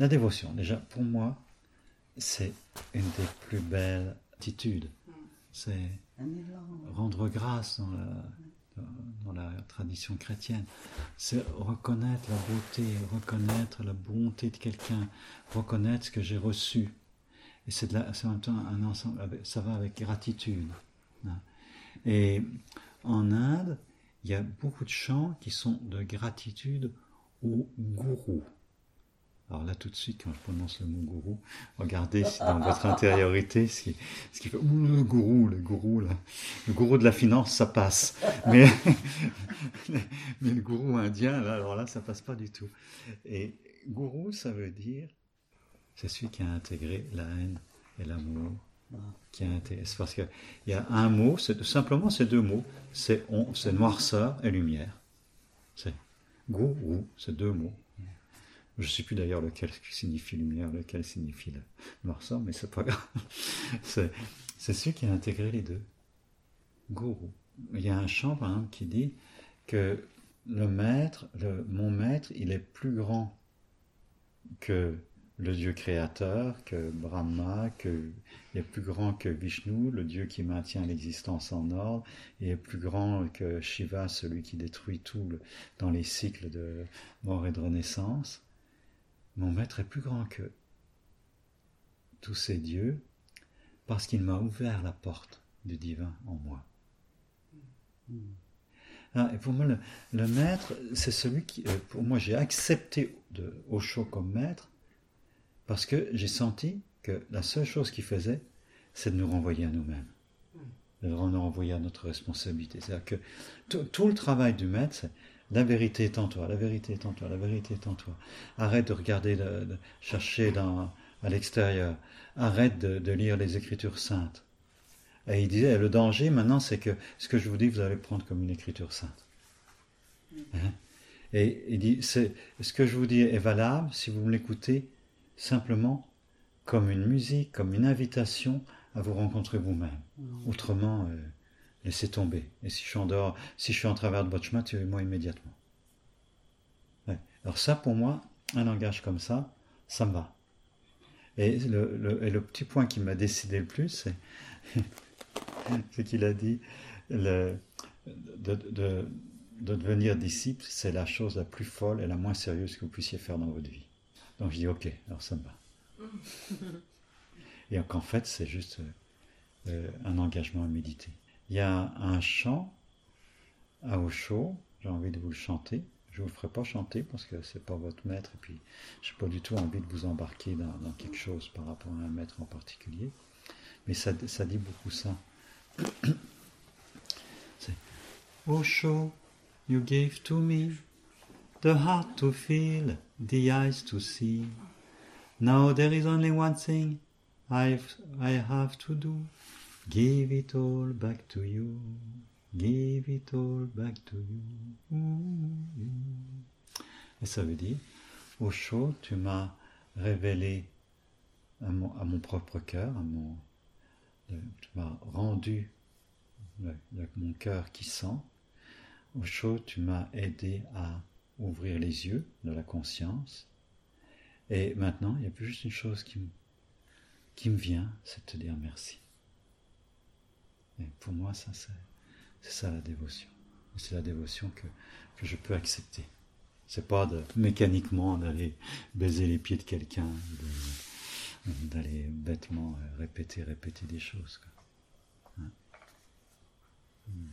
La dévotion, déjà, pour moi, c'est une des plus belles attitudes. C'est rendre grâce dans la, dans la tradition chrétienne. C'est reconnaître la beauté, reconnaître la bonté de quelqu'un, reconnaître ce que j'ai reçu. Et c'est en même temps un ensemble, ça va avec gratitude. Hein. Et en Inde, il y a beaucoup de chants qui sont de gratitude au gourou. Alors là, tout de suite, quand je prononce le mot gourou, regardez si dans votre intériorité, ce qui, fait le gourou, le gourou, là, le gourou de la finance, ça passe. Mais, mais le gourou indien, là, alors là, ça passe pas du tout. Et gourou, ça veut dire, c'est celui qui a intégré la haine et l'amour. Qui a intégré. C'est parce qu'il y a un mot, c'est simplement ces deux mots, c'est noirceur et lumière. C'est gourou, c'est deux mots. Je ne sais plus d'ailleurs lequel signifie lumière, lequel signifie le noirceur, mais c'est pas grave. C'est, celui qui a intégré les deux. Gourou. Il y a un chant, par exemple, qui dit que le maître, mon maître, il est plus grand que le Dieu créateur, que Brahma, que, il est plus grand que Vishnu, le Dieu qui maintient l'existence en ordre, il est plus grand que Shiva, celui qui détruit tout dans les cycles de mort et de renaissance. Mon maître est plus grand que tous ces dieux parce qu'il m'a ouvert la porte du divin en moi. Ah, et pour moi, le, maître, c'est celui qui, euh, pour moi, j'ai accepté de Osho comme maître parce que j'ai senti que la seule chose qu'il faisait, c'est de nous renvoyer à nous-mêmes, de nous renvoyer à notre responsabilité. C'est-à-dire que tout, le travail du maître, c'est la vérité est en toi, la vérité est en toi, la vérité est en toi. Arrête de regarder, de, chercher dans, à l'extérieur. Arrête de, lire les Écritures saintes. Et il disait, le danger maintenant, c'est que ce que je vous dis, vous allez prendre comme une Écriture sainte. Hein? Et il dit, c'est, ce que je vous dis est valable si vous me l'écoutez simplement comme une musique, comme une invitation à vous rencontrer vous-même. Mmh. Autrement, euh, laissez tomber. Et si je suis en dehors, si je suis en travers de votre chemin, tuez-moi immédiatement. Alors ça, pour moi, un langage comme ça, ça me va. Et le, petit point qui m'a décidé le plus, c'est ce qu'il a dit, de, de, devenir disciple, c'est la chose la plus folle et la moins sérieuse que vous puissiez faire dans votre vie. Donc je dis, ok, alors ça me va. et qu'en fait, c'est juste euh, un engagement à méditer. Il y a un chant à Osho, j'ai envie de vous le chanter. Je ne vous ferai pas chanter parce que c'est pas votre maître et puis j'ai pas du tout envie de vous embarquer dans, quelque chose par rapport à un maître en particulier. Mais ça, dit beaucoup ça. Osho, you gave to me the heart to feel, the eyes to see. Now there is only one thing I have to do. Give it all back to you. Give it all back to you. Et ça veut dire, au chaud, tu m'as révélé à mon, propre cœur, tu m'as rendu mon cœur qui sent. Au chaud, tu m'as aidé à ouvrir les yeux de la conscience. Et maintenant, il n'y a plus juste une chose qui qui me vient, c'est de te dire merci pour moi, ça, c'est, ça la dévotion. C'est la dévotion que, je peux accepter. C'est pas mécaniquement d'aller baiser les pieds de quelqu'un, d'aller bêtement répéter, répéter des choses. Hein. Hmm.